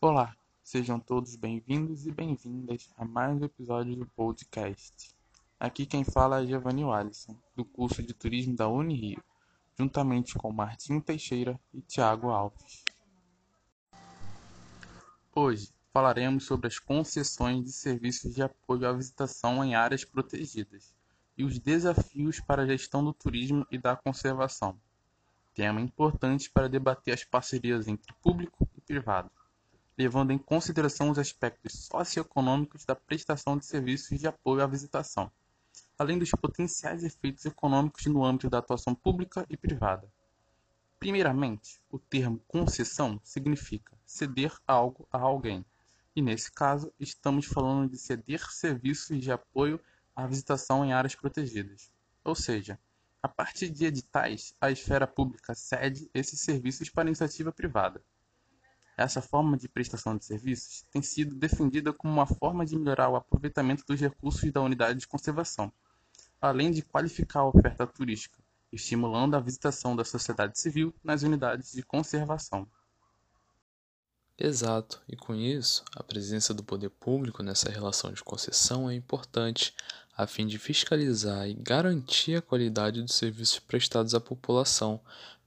Olá, sejam todos bem-vindos e bem-vindas a mais um episódio do podcast. Aqui quem fala é Giovanni Alisson, do curso de Turismo da Unirio, juntamente com Martinho Teixeira e Tiago Alves. Hoje falaremos sobre as concessões de serviços de apoio à visitação em áreas protegidas e os desafios para a gestão do turismo e da conservação. Tema importante para debater as parcerias entre público e privado levando em consideração os aspectos socioeconômicos da prestação de serviços de apoio à visitação, além dos potenciais efeitos econômicos no âmbito da atuação pública e privada. Primeiramente, o termo concessão significa ceder algo a alguém, e nesse caso estamos falando de ceder serviços de apoio à visitação em áreas protegidas. Ou seja, a partir de editais, a esfera pública cede esses serviços para iniciativa privada. Essa forma de prestação de serviços tem sido defendida como uma forma de melhorar o aproveitamento dos recursos da unidade de conservação, além de qualificar a oferta turística, estimulando a visitação da sociedade civil nas unidades de conservação. Exato, e com isso, a presença do poder público nessa relação de concessão é importante, a fim de fiscalizar e garantir a qualidade dos serviços prestados à população,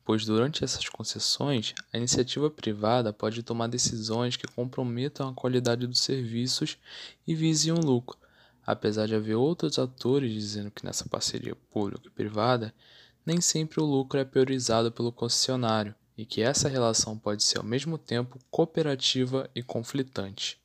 pois durante essas concessões, a iniciativa privada pode tomar decisões que comprometam a qualidade dos serviços e visem um lucro. Apesar de haver outros atores dizendo que nessa parceria pública e privada, nem sempre o lucro é priorizado pelo concessionário e que essa relação pode ser ao mesmo tempo cooperativa e conflitante.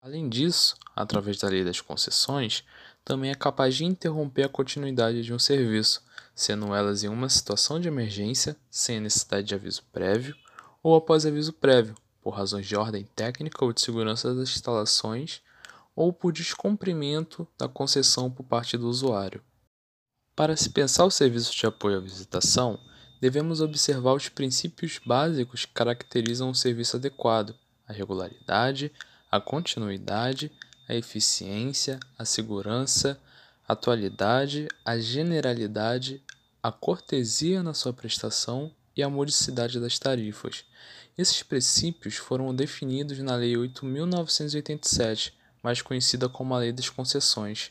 Além disso, através da lei das concessões, também é capaz de interromper a continuidade de um serviço, sendo elas em uma situação de emergência, sem necessidade de aviso prévio, ou após aviso prévio, por razões de ordem técnica ou de segurança das instalações, ou por descumprimento da concessão por parte do usuário. Para se pensar o serviço de apoio à visitação, devemos observar os princípios básicos que caracterizam um serviço adequado: a regularidade, a continuidade, a eficiência, a segurança, a atualidade, a generalidade, a cortesia na sua prestação e a modicidade das tarifas. Esses princípios foram definidos na Lei 8.987, mais conhecida como a Lei das Concessões.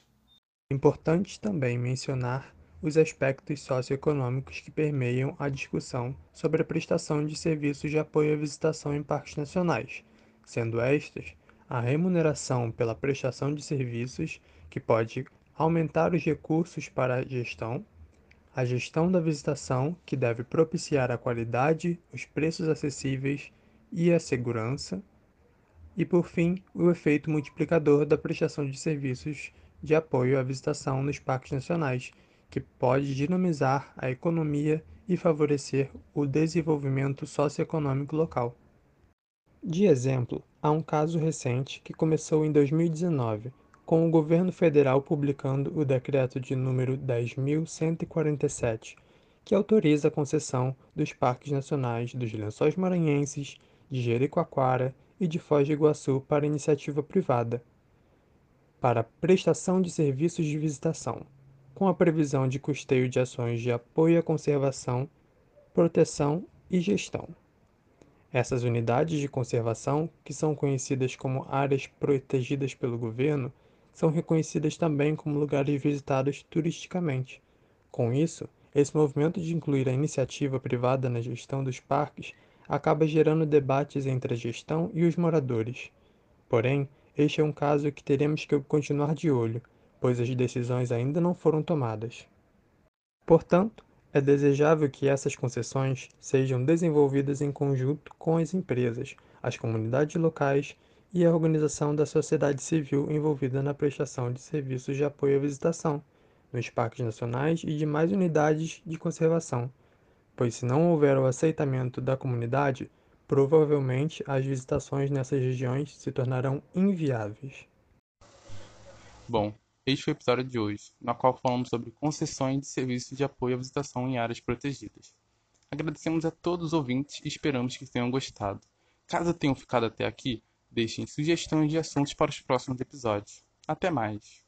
Importante também mencionar os aspectos socioeconômicos que permeiam a discussão sobre a prestação de serviços de apoio à visitação em parques nacionais, sendo estas a remuneração pela prestação de serviços, que pode aumentar os recursos para a gestão, a gestão da visitação, que deve propiciar a qualidade, os preços acessíveis e a segurança, e por fim, o efeito multiplicador da prestação de serviços de apoio à visitação nos parques nacionais, que pode dinamizar a economia e favorecer o desenvolvimento socioeconômico local. De exemplo, há um caso recente que começou em 2019, com o governo federal publicando o decreto de número 10147, que autoriza a concessão dos parques nacionais dos Lençóis Maranhenses, de Jericoacoara e de Foz do Iguaçu para iniciativa privada, para prestação de serviços de visitação, com a previsão de custeio de ações de apoio à conservação, proteção e gestão. Essas unidades de conservação, que são conhecidas como áreas protegidas pelo governo, são reconhecidas também como lugares visitados turisticamente. Com isso, esse movimento de incluir a iniciativa privada na gestão dos parques acaba gerando debates entre a gestão e os moradores. Porém, este é um caso que teremos que continuar de olho, pois as decisões ainda não foram tomadas. Portanto, é desejável que essas concessões sejam desenvolvidas em conjunto com as empresas, as comunidades locais e a organização da sociedade civil envolvida na prestação de serviços de apoio à visitação, nos parques nacionais e demais unidades de conservação, pois se não houver o aceitamento da comunidade, provavelmente as visitações nessas regiões se tornarão inviáveis. Bom, este foi o episódio de hoje, na qual falamos sobre concessões de serviços de apoio à visitação em áreas protegidas. Agradecemos a todos os ouvintes e esperamos que tenham gostado. Caso tenham ficado até aqui, deixem sugestões de assuntos para os próximos episódios. Até mais!